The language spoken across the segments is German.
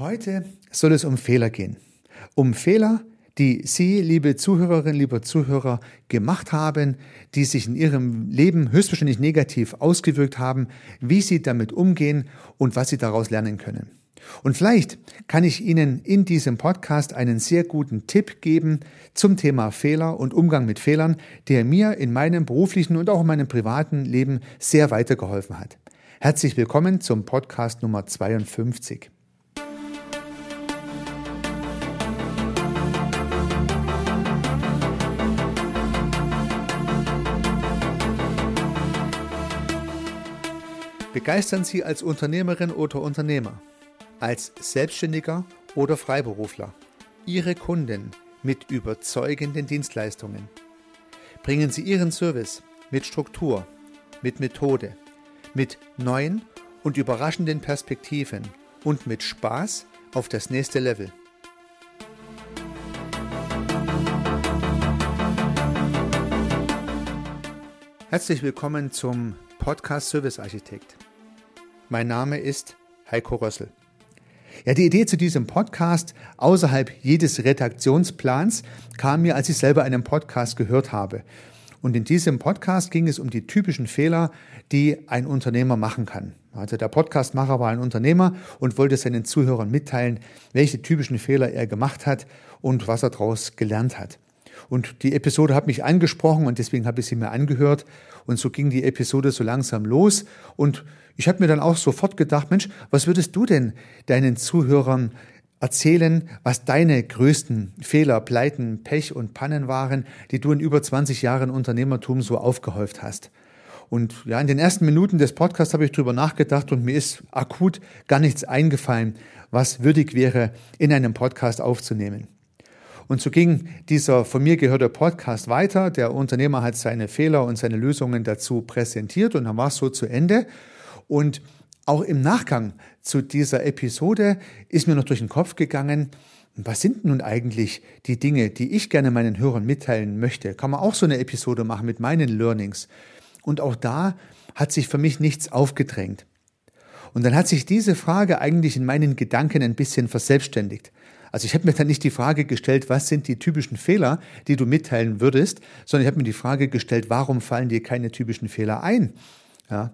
Heute soll es um Fehler gehen. Um Fehler, die Sie, liebe Zuhörerinnen, lieber Zuhörer, gemacht haben, die sich in Ihrem Leben höchstwahrscheinlich negativ ausgewirkt haben, wie Sie damit umgehen und was Sie daraus lernen können. Und vielleicht kann ich Ihnen in diesem Podcast einen sehr guten Tipp geben zum Thema Fehler und Umgang mit Fehlern, der mir in meinem beruflichen und auch in meinem privaten Leben sehr weitergeholfen hat. Herzlich willkommen zum Podcast Nummer 52. Begeistern Sie als Unternehmerin oder Unternehmer, als Selbstständiger oder Freiberufler Ihre Kunden mit überzeugenden Dienstleistungen. Bringen Sie Ihren Service mit Struktur, mit Methode, mit neuen und überraschenden Perspektiven und mit Spaß auf das nächste Level. Herzlich willkommen zum Podcast Service Architekt. Mein Name ist Heiko Rössel. Ja, die Idee zu diesem Podcast außerhalb jedes Redaktionsplans kam mir, als ich selber einen Podcast gehört habe. Und in diesem Podcast ging es um die typischen Fehler, die ein Unternehmer machen kann. Also der Podcastmacher war ein Unternehmer und wollte seinen Zuhörern mitteilen, welche typischen Fehler er gemacht hat und was er daraus gelernt hat. Und die Episode hat mich angesprochen und deswegen habe ich sie mir angehört. Und so ging die Episode so langsam los. Und ich habe mir dann auch sofort gedacht, Mensch, was würdest du denn deinen Zuhörern erzählen, was deine größten Fehler, Pleiten, Pech und Pannen waren, die du in über 20 Jahren Unternehmertum so aufgehäuft hast. Und ja, in den ersten Minuten des Podcasts habe ich drüber nachgedacht und mir ist akut gar nichts eingefallen, was würdig wäre, in einem Podcast aufzunehmen. Und so ging dieser von mir gehörte Podcast weiter. Der Unternehmer hat seine Fehler und seine Lösungen dazu präsentiert und dann war es so zu Ende. Und auch im Nachgang zu dieser Episode ist mir noch durch den Kopf gegangen, was sind nun eigentlich die Dinge, die ich gerne meinen Hörern mitteilen möchte? Kann man auch so eine Episode machen mit meinen Learnings? Und auch da hat sich für mich nichts aufgedrängt. Und dann hat sich diese Frage eigentlich in meinen Gedanken ein bisschen verselbstständigt. Also ich habe mir dann nicht die Frage gestellt, was sind die typischen Fehler, die du mitteilen würdest, sondern ich habe mir die Frage gestellt, warum fallen dir keine typischen Fehler ein? Ja.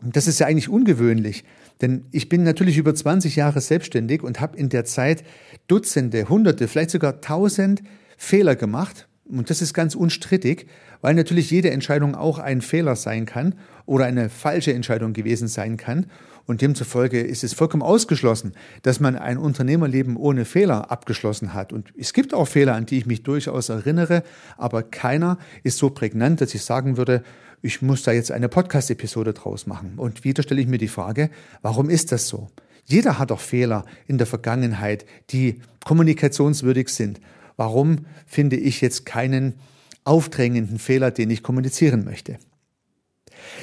Das ist ja eigentlich ungewöhnlich, denn ich bin natürlich über 20 Jahre selbstständig und habe in der Zeit Dutzende, Hunderte, vielleicht sogar Tausend Fehler gemacht. Und das ist ganz unstrittig, weil natürlich jede Entscheidung auch ein Fehler sein kann oder eine falsche Entscheidung gewesen sein kann. Und demzufolge ist es vollkommen ausgeschlossen, dass man ein Unternehmerleben ohne Fehler abgeschlossen hat. Und es gibt auch Fehler, an die ich mich durchaus erinnere, aber keiner ist so prägnant, dass ich sagen würde, ich muss da jetzt eine Podcast-Episode draus machen. Und wieder stelle ich mir die Frage, warum ist das so? Jeder hat doch Fehler in der Vergangenheit, die kommunikationswürdig sind. Warum finde ich jetzt keinen aufdrängenden Fehler, den ich kommunizieren möchte?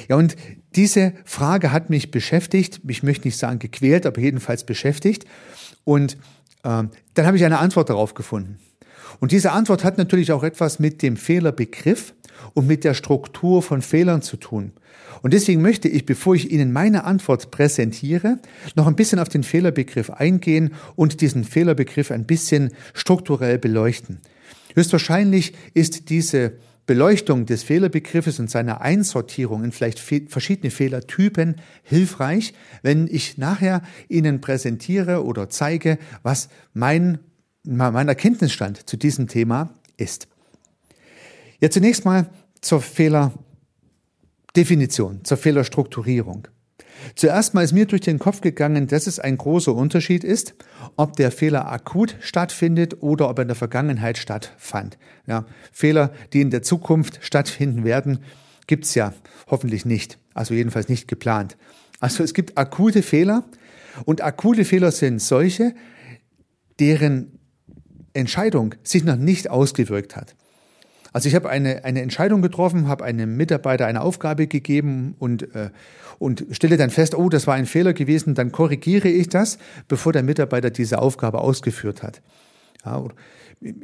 Ja, und diese Frage hat mich beschäftigt, ich möchte nicht sagen gequält, aber jedenfalls beschäftigt. Und äh, dann habe ich eine Antwort darauf gefunden. Und diese Antwort hat natürlich auch etwas mit dem Fehlerbegriff und mit der Struktur von Fehlern zu tun. Und deswegen möchte ich, bevor ich Ihnen meine Antwort präsentiere, noch ein bisschen auf den Fehlerbegriff eingehen und diesen Fehlerbegriff ein bisschen strukturell beleuchten. Höchstwahrscheinlich ist diese Beleuchtung des Fehlerbegriffes und seiner Einsortierung in vielleicht verschiedene Fehlertypen hilfreich, wenn ich nachher Ihnen präsentiere oder zeige, was mein, mein Erkenntnisstand zu diesem Thema ist. Ja, zunächst mal zur Fehlerdefinition, zur Fehlerstrukturierung. Zuerst mal ist mir durch den Kopf gegangen, dass es ein großer Unterschied ist, ob der Fehler akut stattfindet oder ob er in der Vergangenheit stattfand. Ja, Fehler, die in der Zukunft stattfinden werden, gibt's ja hoffentlich nicht. Also jedenfalls nicht geplant. Also es gibt akute Fehler und akute Fehler sind solche, deren Entscheidung sich noch nicht ausgewirkt hat. Also ich habe eine, eine Entscheidung getroffen, habe einem Mitarbeiter eine Aufgabe gegeben und, äh, und stelle dann fest, oh, das war ein Fehler gewesen, dann korrigiere ich das, bevor der Mitarbeiter diese Aufgabe ausgeführt hat. Ja,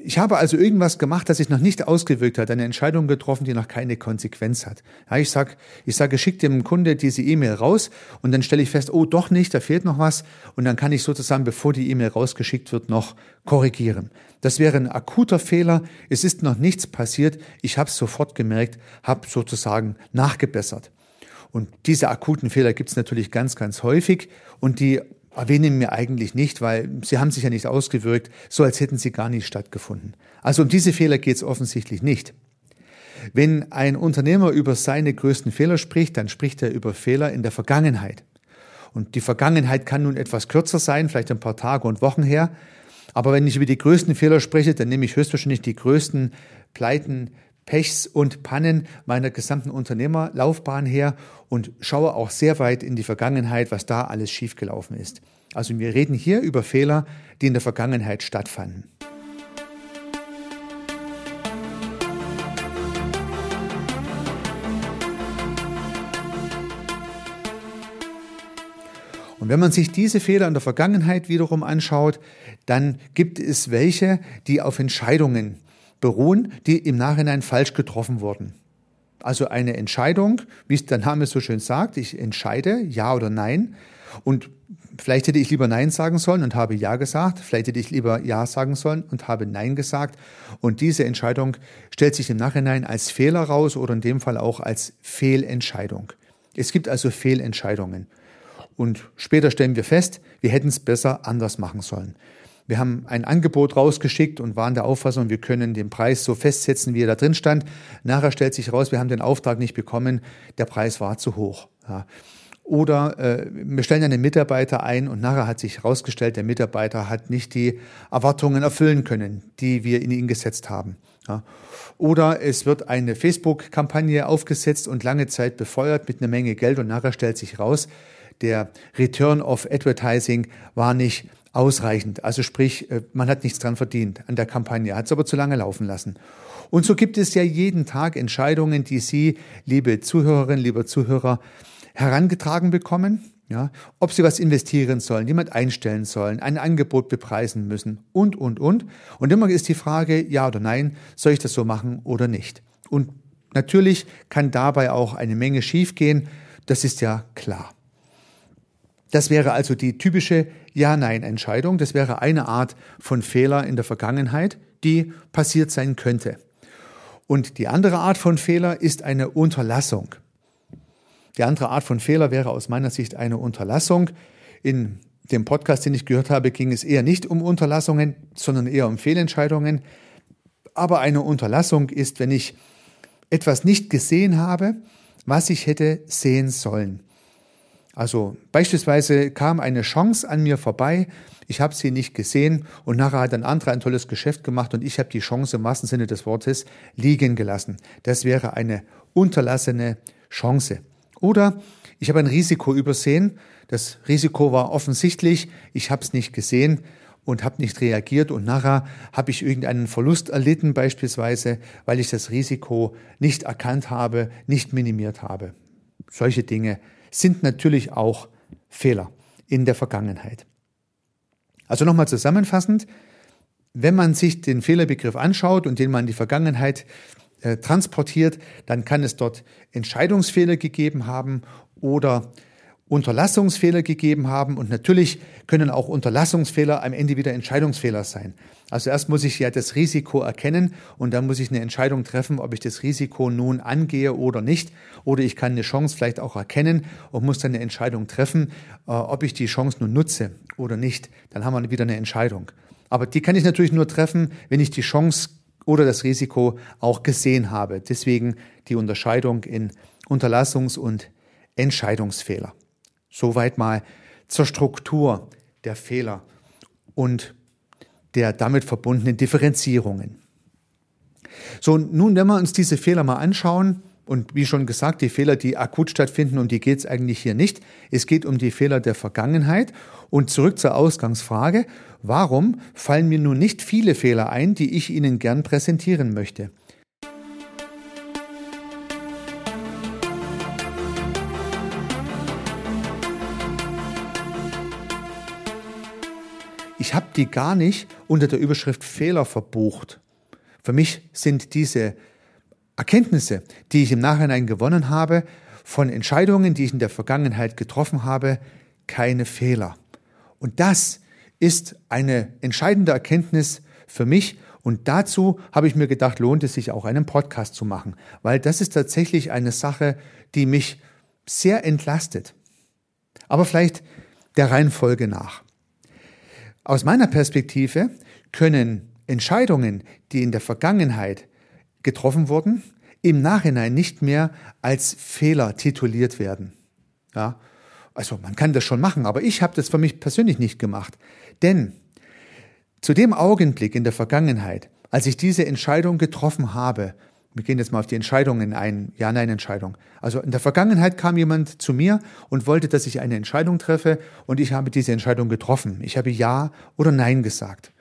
ich habe also irgendwas gemacht, das sich noch nicht ausgewirkt hat, eine Entscheidung getroffen, die noch keine Konsequenz hat. Ja, ich sage, ich sage, schick dem Kunde diese E-Mail raus und dann stelle ich fest, oh doch nicht, da fehlt noch was und dann kann ich sozusagen, bevor die E-Mail rausgeschickt wird, noch korrigieren. Das wäre ein akuter Fehler. Es ist noch nichts passiert. Ich habe es sofort gemerkt, habe sozusagen nachgebessert. Und diese akuten Fehler gibt es natürlich ganz, ganz häufig und die erwähnen wir eigentlich nicht, weil sie haben sich ja nicht ausgewirkt, so als hätten sie gar nicht stattgefunden. Also um diese Fehler geht es offensichtlich nicht. Wenn ein Unternehmer über seine größten Fehler spricht, dann spricht er über Fehler in der Vergangenheit. Und die Vergangenheit kann nun etwas kürzer sein, vielleicht ein paar Tage und Wochen her. Aber wenn ich über die größten Fehler spreche, dann nehme ich höchstwahrscheinlich die größten Pleiten, Pechs und Pannen meiner gesamten Unternehmerlaufbahn her und schaue auch sehr weit in die Vergangenheit, was da alles schiefgelaufen ist. Also wir reden hier über Fehler, die in der Vergangenheit stattfanden. Und wenn man sich diese Fehler in der Vergangenheit wiederum anschaut, dann gibt es welche, die auf Entscheidungen beruhen, die im Nachhinein falsch getroffen wurden. Also eine Entscheidung, wie es der Name so schön sagt, ich entscheide ja oder nein. Und vielleicht hätte ich lieber Nein sagen sollen und habe Ja gesagt. Vielleicht hätte ich lieber Ja sagen sollen und habe Nein gesagt. Und diese Entscheidung stellt sich im Nachhinein als Fehler raus oder in dem Fall auch als Fehlentscheidung. Es gibt also Fehlentscheidungen. Und später stellen wir fest, wir hätten es besser anders machen sollen. Wir haben ein Angebot rausgeschickt und waren der Auffassung, wir können den Preis so festsetzen, wie er da drin stand. Nachher stellt sich raus, wir haben den Auftrag nicht bekommen, der Preis war zu hoch. Ja. Oder äh, wir stellen einen Mitarbeiter ein und nachher hat sich herausgestellt, der Mitarbeiter hat nicht die Erwartungen erfüllen können, die wir in ihn gesetzt haben. Ja. Oder es wird eine Facebook-Kampagne aufgesetzt und lange Zeit befeuert mit einer Menge Geld und nachher stellt sich raus, der Return of Advertising war nicht ausreichend. Also sprich, äh, man hat nichts dran verdient an der Kampagne, hat es aber zu lange laufen lassen. Und so gibt es ja jeden Tag Entscheidungen, die Sie, liebe Zuhörerinnen, lieber Zuhörer, herangetragen bekommen. Ja, ob sie was investieren sollen, jemand einstellen sollen, ein Angebot bepreisen müssen und, und, und. Und immer ist die Frage, ja oder nein, soll ich das so machen oder nicht? Und natürlich kann dabei auch eine Menge schiefgehen, das ist ja klar. Das wäre also die typische Ja-Nein-Entscheidung. Das wäre eine Art von Fehler in der Vergangenheit, die passiert sein könnte. Und die andere Art von Fehler ist eine Unterlassung. Die andere Art von Fehler wäre aus meiner Sicht eine Unterlassung. In dem Podcast, den ich gehört habe, ging es eher nicht um Unterlassungen, sondern eher um Fehlentscheidungen. Aber eine Unterlassung ist, wenn ich etwas nicht gesehen habe, was ich hätte sehen sollen. Also beispielsweise kam eine Chance an mir vorbei, ich habe sie nicht gesehen und nachher hat ein anderer ein tolles Geschäft gemacht und ich habe die Chance im wahrsten Sinne des Wortes liegen gelassen. Das wäre eine unterlassene Chance. Oder ich habe ein Risiko übersehen, das Risiko war offensichtlich, ich habe es nicht gesehen und habe nicht reagiert und nachher habe ich irgendeinen Verlust erlitten beispielsweise, weil ich das Risiko nicht erkannt habe, nicht minimiert habe. Solche Dinge sind natürlich auch Fehler in der Vergangenheit. Also nochmal zusammenfassend, wenn man sich den Fehlerbegriff anschaut und den man in die Vergangenheit äh, transportiert, dann kann es dort Entscheidungsfehler gegeben haben oder Unterlassungsfehler gegeben haben und natürlich können auch Unterlassungsfehler am Ende wieder Entscheidungsfehler sein. Also erst muss ich ja das Risiko erkennen und dann muss ich eine Entscheidung treffen, ob ich das Risiko nun angehe oder nicht. Oder ich kann eine Chance vielleicht auch erkennen und muss dann eine Entscheidung treffen, äh, ob ich die Chance nun nutze oder nicht. Dann haben wir wieder eine Entscheidung. Aber die kann ich natürlich nur treffen, wenn ich die Chance oder das Risiko auch gesehen habe. Deswegen die Unterscheidung in Unterlassungs- und Entscheidungsfehler. Soweit mal zur Struktur der Fehler und der damit verbundenen Differenzierungen. So, nun, wenn wir uns diese Fehler mal anschauen, und wie schon gesagt, die Fehler, die akut stattfinden, um die geht es eigentlich hier nicht. Es geht um die Fehler der Vergangenheit. Und zurück zur Ausgangsfrage, warum fallen mir nun nicht viele Fehler ein, die ich Ihnen gern präsentieren möchte? Ich habe die gar nicht unter der Überschrift Fehler verbucht. Für mich sind diese Erkenntnisse, die ich im Nachhinein gewonnen habe, von Entscheidungen, die ich in der Vergangenheit getroffen habe, keine Fehler. Und das ist eine entscheidende Erkenntnis für mich. Und dazu habe ich mir gedacht, lohnt es sich auch einen Podcast zu machen, weil das ist tatsächlich eine Sache, die mich sehr entlastet. Aber vielleicht der Reihenfolge nach. Aus meiner Perspektive können Entscheidungen, die in der Vergangenheit getroffen wurden, im Nachhinein nicht mehr als Fehler tituliert werden. Ja, also man kann das schon machen, aber ich habe das für mich persönlich nicht gemacht. Denn zu dem Augenblick in der Vergangenheit, als ich diese Entscheidung getroffen habe, wir gehen jetzt mal auf die Entscheidungen ein, Ja-Nein-Entscheidung. Also in der Vergangenheit kam jemand zu mir und wollte, dass ich eine Entscheidung treffe und ich habe diese Entscheidung getroffen. Ich habe Ja oder Nein gesagt.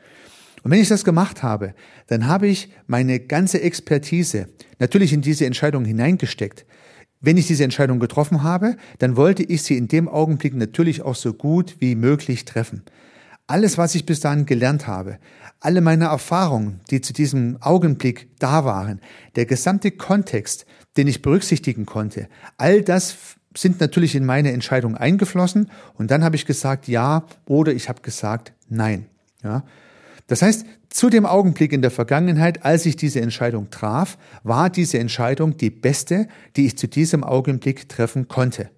Und wenn ich das gemacht habe, dann habe ich meine ganze Expertise natürlich in diese Entscheidung hineingesteckt. Wenn ich diese Entscheidung getroffen habe, dann wollte ich sie in dem Augenblick natürlich auch so gut wie möglich treffen. Alles, was ich bis dahin gelernt habe, alle meine Erfahrungen, die zu diesem Augenblick da waren, der gesamte Kontext, den ich berücksichtigen konnte, all das sind natürlich in meine Entscheidung eingeflossen und dann habe ich gesagt ja oder ich habe gesagt nein. Ja. Das heißt, zu dem Augenblick in der Vergangenheit, als ich diese Entscheidung traf, war diese Entscheidung die beste, die ich zu diesem Augenblick treffen konnte.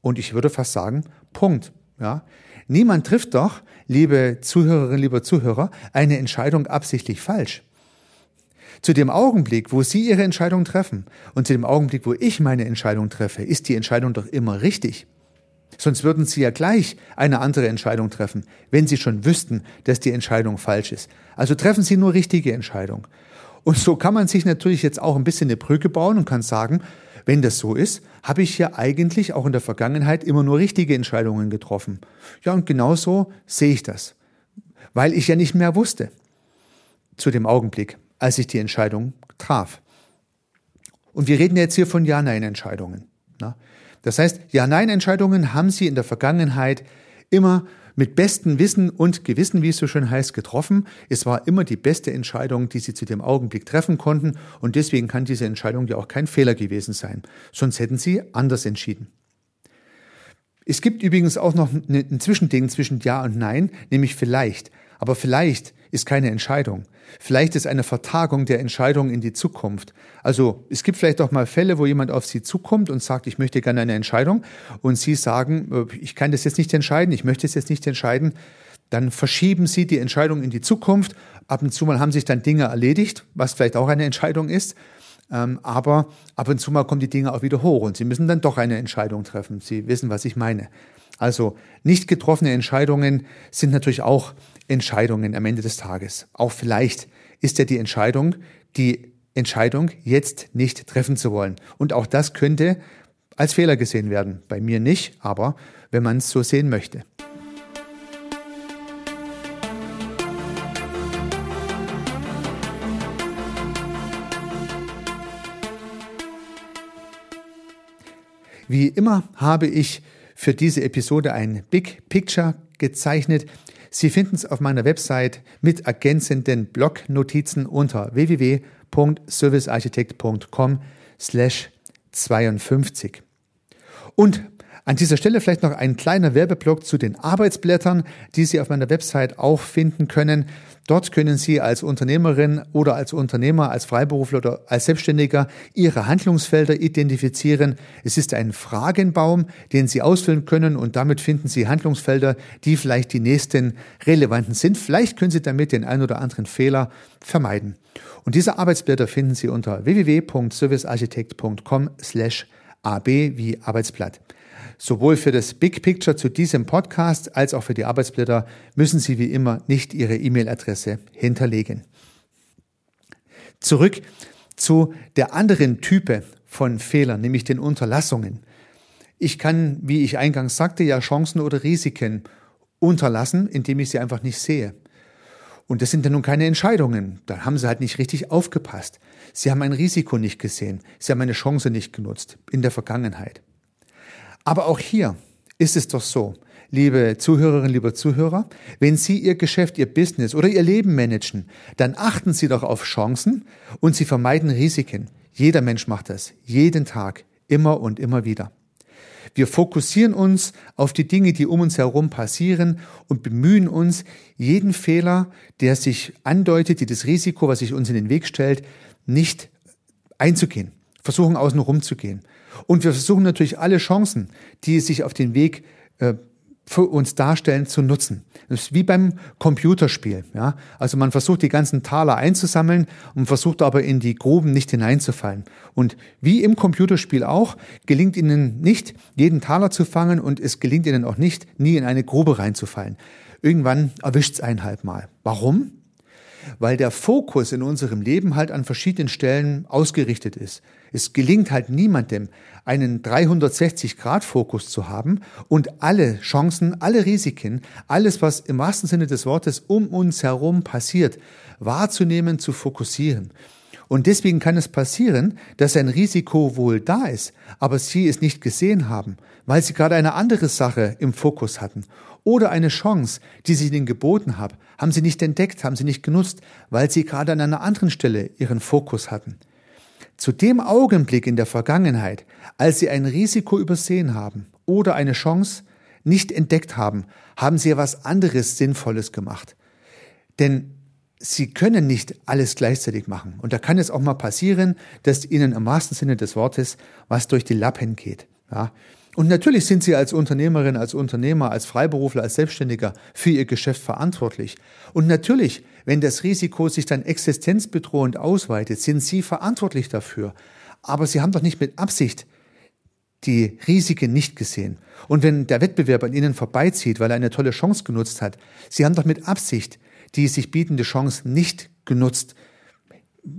Und ich würde fast sagen, Punkt. Ja. Niemand trifft doch, liebe Zuhörerinnen, lieber Zuhörer, eine Entscheidung absichtlich falsch. Zu dem Augenblick, wo Sie Ihre Entscheidung treffen und zu dem Augenblick, wo ich meine Entscheidung treffe, ist die Entscheidung doch immer richtig. Sonst würden Sie ja gleich eine andere Entscheidung treffen, wenn Sie schon wüssten, dass die Entscheidung falsch ist. Also treffen Sie nur richtige Entscheidung. Und so kann man sich natürlich jetzt auch ein bisschen eine Brücke bauen und kann sagen, wenn das so ist, habe ich ja eigentlich auch in der Vergangenheit immer nur richtige Entscheidungen getroffen. Ja, und genauso sehe ich das. Weil ich ja nicht mehr wusste zu dem Augenblick, als ich die Entscheidung traf. Und wir reden jetzt hier von Ja-Nein-Entscheidungen. Das heißt, Ja-Nein-Entscheidungen haben Sie in der Vergangenheit immer mit bestem Wissen und Gewissen, wie es so schön heißt, getroffen. Es war immer die beste Entscheidung, die Sie zu dem Augenblick treffen konnten und deswegen kann diese Entscheidung ja auch kein Fehler gewesen sein. Sonst hätten Sie anders entschieden. Es gibt übrigens auch noch ein Zwischending zwischen Ja und Nein, nämlich vielleicht. Aber vielleicht ist keine Entscheidung. Vielleicht ist eine Vertagung der Entscheidung in die Zukunft. Also es gibt vielleicht auch mal Fälle, wo jemand auf Sie zukommt und sagt, ich möchte gerne eine Entscheidung und Sie sagen, äh, ich kann das jetzt nicht entscheiden, ich möchte es jetzt nicht entscheiden. Dann verschieben Sie die Entscheidung in die Zukunft. Ab und zu mal haben sich dann Dinge erledigt, was vielleicht auch eine Entscheidung ist. Ähm, aber ab und zu mal kommen die Dinge auch wieder hoch und Sie müssen dann doch eine Entscheidung treffen. Sie wissen, was ich meine. Also nicht getroffene Entscheidungen sind natürlich auch Entscheidungen am Ende des Tages. Auch vielleicht ist ja die Entscheidung, die Entscheidung jetzt nicht treffen zu wollen. Und auch das könnte als Fehler gesehen werden. Bei mir nicht, aber wenn man es so sehen möchte. Wie immer habe ich für diese Episode ein Big Picture gezeichnet. Sie finden es auf meiner Website mit ergänzenden Blognotizen unter www.servicearchitekt.com slash 52. Und an dieser Stelle vielleicht noch ein kleiner Werbeblock zu den Arbeitsblättern, die Sie auf meiner Website auch finden können. Dort können Sie als Unternehmerin oder als Unternehmer, als Freiberufler oder als Selbstständiger Ihre Handlungsfelder identifizieren. Es ist ein Fragenbaum, den Sie ausfüllen können und damit finden Sie Handlungsfelder, die vielleicht die nächsten relevanten sind. Vielleicht können Sie damit den einen oder anderen Fehler vermeiden. Und diese Arbeitsblätter finden Sie unter www.servicearchitekt.com slash AB wie Arbeitsblatt. Sowohl für das Big Picture zu diesem Podcast als auch für die Arbeitsblätter müssen Sie wie immer nicht Ihre E-Mail-Adresse hinterlegen. Zurück zu der anderen Type von Fehlern, nämlich den Unterlassungen. Ich kann, wie ich eingangs sagte, ja Chancen oder Risiken unterlassen, indem ich sie einfach nicht sehe. Und das sind ja nun keine Entscheidungen. Da haben sie halt nicht richtig aufgepasst. Sie haben ein Risiko nicht gesehen. Sie haben eine Chance nicht genutzt in der Vergangenheit. Aber auch hier ist es doch so, liebe Zuhörerinnen, lieber Zuhörer, wenn Sie Ihr Geschäft, Ihr Business oder Ihr Leben managen, dann achten Sie doch auf Chancen und Sie vermeiden Risiken. Jeder Mensch macht das, jeden Tag, immer und immer wieder. Wir fokussieren uns auf die Dinge, die um uns herum passieren und bemühen uns, jeden Fehler, der sich andeutet, die das Risiko, was sich uns in den Weg stellt, nicht einzugehen, versuchen außen rum zu gehen. Und wir versuchen natürlich alle Chancen, die sich auf den Weg äh, für uns darstellen, zu nutzen. Das ist wie beim Computerspiel. Ja? Also man versucht die ganzen Taler einzusammeln und versucht aber in die Gruben nicht hineinzufallen. Und wie im Computerspiel auch, gelingt ihnen nicht, jeden Taler zu fangen und es gelingt ihnen auch nicht, nie in eine Grube reinzufallen. Irgendwann erwischt es einen halt mal. Warum? weil der Fokus in unserem Leben halt an verschiedenen Stellen ausgerichtet ist. Es gelingt halt niemandem, einen 360-Grad-Fokus zu haben und alle Chancen, alle Risiken, alles, was im wahrsten Sinne des Wortes um uns herum passiert, wahrzunehmen, zu fokussieren. Und deswegen kann es passieren, dass ein Risiko wohl da ist, aber Sie es nicht gesehen haben, weil Sie gerade eine andere Sache im Fokus hatten. Oder eine Chance, die Sie Ihnen geboten haben, haben Sie nicht entdeckt, haben Sie nicht genutzt, weil Sie gerade an einer anderen Stelle Ihren Fokus hatten. Zu dem Augenblick in der Vergangenheit, als Sie ein Risiko übersehen haben oder eine Chance nicht entdeckt haben, haben Sie etwas anderes Sinnvolles gemacht. Denn Sie können nicht alles gleichzeitig machen. Und da kann es auch mal passieren, dass Ihnen im wahrsten Sinne des Wortes was durch die Lappen geht. Ja. Und natürlich sind Sie als Unternehmerin, als Unternehmer, als Freiberufler, als Selbstständiger für Ihr Geschäft verantwortlich. Und natürlich, wenn das Risiko sich dann existenzbedrohend ausweitet, sind Sie verantwortlich dafür. Aber Sie haben doch nicht mit Absicht die Risiken nicht gesehen. Und wenn der Wettbewerb an Ihnen vorbeizieht, weil er eine tolle Chance genutzt hat, Sie haben doch mit Absicht die sich bietende Chance nicht genutzt,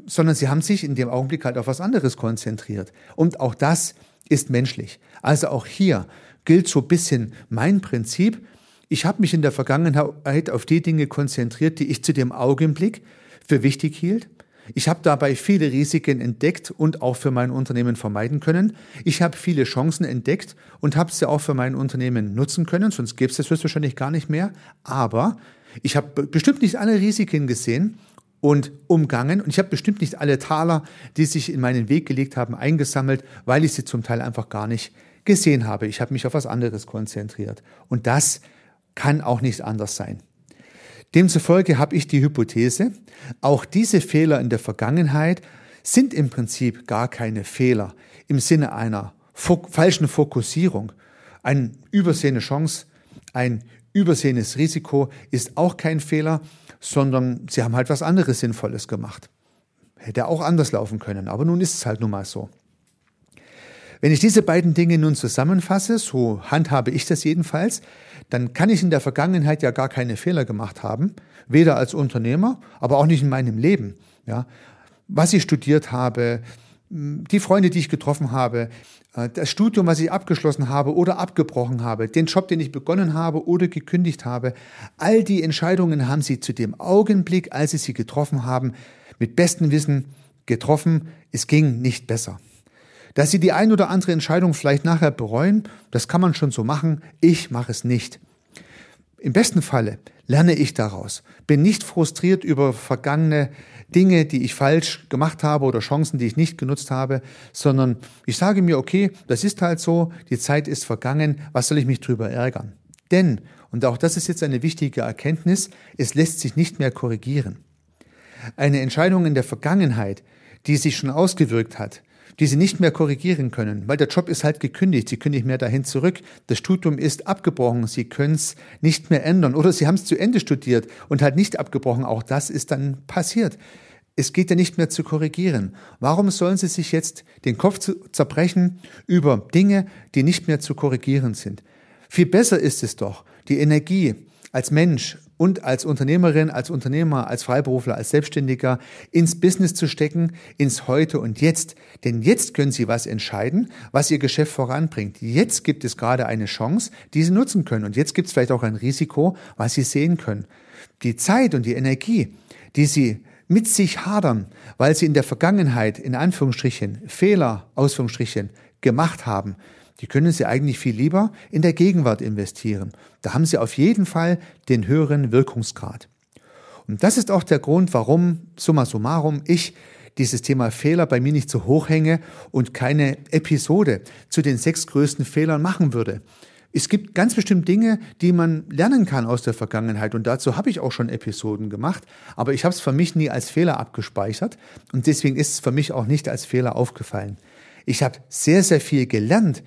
sondern sie haben sich in dem Augenblick halt auf was anderes konzentriert. Und auch das ist menschlich. Also auch hier gilt so ein bisschen mein Prinzip. Ich habe mich in der Vergangenheit auf die Dinge konzentriert, die ich zu dem Augenblick für wichtig hielt. Ich habe dabei viele Risiken entdeckt und auch für mein Unternehmen vermeiden können. Ich habe viele Chancen entdeckt und habe sie auch für mein Unternehmen nutzen können, sonst gäbe es das höchstwahrscheinlich gar nicht mehr. Aber ich habe bestimmt nicht alle Risiken gesehen und umgangen und ich habe bestimmt nicht alle Taler, die sich in meinen Weg gelegt haben, eingesammelt, weil ich sie zum Teil einfach gar nicht gesehen habe. Ich habe mich auf was anderes konzentriert. Und das kann auch nicht anders sein. Demzufolge habe ich die Hypothese, auch diese Fehler in der Vergangenheit sind im Prinzip gar keine Fehler im Sinne einer falschen Fokussierung, eine übersehene Chance, ein übersehenes Risiko ist auch kein Fehler, sondern sie haben halt was anderes Sinnvolles gemacht. Hätte auch anders laufen können, aber nun ist es halt nun mal so. Wenn ich diese beiden Dinge nun zusammenfasse, so handhabe ich das jedenfalls, dann kann ich in der Vergangenheit ja gar keine Fehler gemacht haben, weder als Unternehmer, aber auch nicht in meinem Leben. Ja, was ich studiert habe, die Freunde, die ich getroffen habe, äh, das Studium, was ich abgeschlossen habe oder abgebrochen habe, den Job, den ich begonnen habe oder gekündigt habe, all die Entscheidungen haben Sie zu dem Augenblick, als Sie sie getroffen haben, mit bestem Wissen getroffen. Es ging nicht besser. Dass Sie die ein oder andere Entscheidung vielleicht nachher bereuen, das kann man schon so machen. Ich mache es nicht. Im besten Falle lerne ich daraus, bin nicht frustriert über vergangene Dinge, die ich falsch gemacht habe oder Chancen, die ich nicht genutzt habe, sondern ich sage mir, okay, das ist halt so, die Zeit ist vergangen, was soll ich mich drüber ärgern? Denn, und auch das ist jetzt eine wichtige Erkenntnis, es lässt sich nicht mehr korrigieren. Eine Entscheidung in der Vergangenheit, die sich schon ausgewirkt hat, die sie nicht mehr korrigieren können, weil der Job ist halt gekündigt, sie können nicht mehr dahin zurück, das Studium ist abgebrochen, sie können es nicht mehr ändern oder sie haben es zu Ende studiert und halt nicht abgebrochen, auch das ist dann passiert. Es geht ja nicht mehr zu korrigieren. Warum sollen Sie sich jetzt den Kopf zerbrechen über Dinge, die nicht mehr zu korrigieren sind? Viel besser ist es doch, die Energie als Mensch und als Unternehmerin, als Unternehmer, als Freiberufler, als Selbstständiger ins Business zu stecken, ins Heute und Jetzt. Denn jetzt können Sie was entscheiden, was Ihr Geschäft voranbringt. Jetzt gibt es gerade eine Chance, die Sie nutzen können. Und jetzt gibt es vielleicht auch ein Risiko, was Sie sehen können. Die Zeit und die Energie, die Sie mit sich hadern, weil sie in der Vergangenheit in Anführungsstrichen Fehler, Ausführungsstrichen gemacht haben, die können Sie eigentlich viel lieber in der Gegenwart investieren. Da haben Sie auf jeden Fall den höheren Wirkungsgrad. Und das ist auch der Grund, warum, summa summarum, ich dieses Thema Fehler bei mir nicht so hoch hänge und keine Episode zu den sechs größten Fehlern machen würde. Es gibt ganz bestimmt Dinge, die man lernen kann aus der Vergangenheit und dazu habe ich auch schon Episoden gemacht, aber ich habe es für mich nie als Fehler abgespeichert und deswegen ist es für mich auch nicht als Fehler aufgefallen. Ich habe sehr, sehr viel gelernt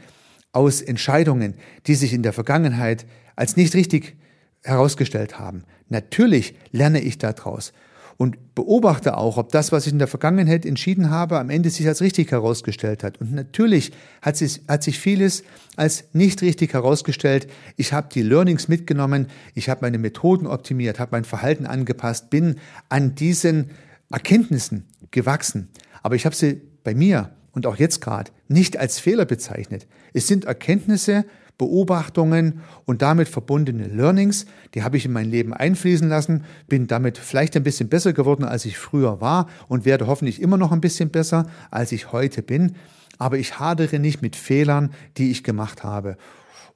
aus Entscheidungen, die sich in der Vergangenheit als nicht richtig herausgestellt haben. Natürlich lerne ich daraus und beobachte auch, ob das, was ich in der Vergangenheit entschieden habe, am Ende sich als richtig herausgestellt hat. Und natürlich hat sich, hat sich vieles als nicht richtig herausgestellt. Ich habe die Learnings mitgenommen, ich habe meine Methoden optimiert, habe mein Verhalten angepasst, bin an diesen Erkenntnissen gewachsen. Aber ich habe sie bei mir und auch jetzt gerade nicht als Fehler bezeichnet. Es sind Erkenntnisse, Beobachtungen und damit verbundene Learnings, die habe ich in mein Leben einfließen lassen, bin damit vielleicht ein bisschen besser geworden, als ich früher war und werde hoffentlich immer noch ein bisschen besser, als ich heute bin. Aber ich hadere nicht mit Fehlern, die ich gemacht habe.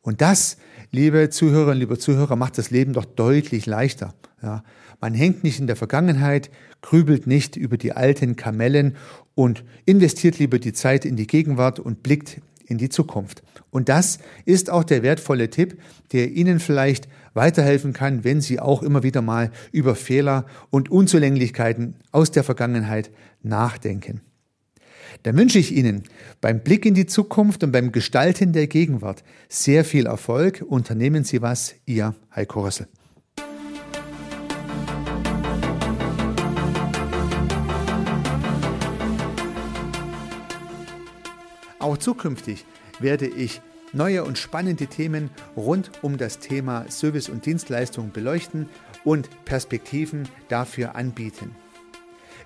Und das, liebe Zuhörerinnen, liebe Zuhörer, macht das Leben doch deutlich leichter. Ja, man hängt nicht in der Vergangenheit, grübelt nicht über die alten Kamellen und investiert lieber die Zeit in die Gegenwart und blickt in die Zukunft. Und das ist auch der wertvolle Tipp, der Ihnen vielleicht weiterhelfen kann, wenn Sie auch immer wieder mal über Fehler und Unzulänglichkeiten aus der Vergangenheit nachdenken. Dann wünsche ich Ihnen beim Blick in die Zukunft und beim Gestalten der Gegenwart sehr viel Erfolg. Unternehmen Sie was, Ihr Heiko Rössel. Auch zukünftig werde ich neue und spannende Themen rund um das Thema Service und Dienstleistung beleuchten und Perspektiven dafür anbieten.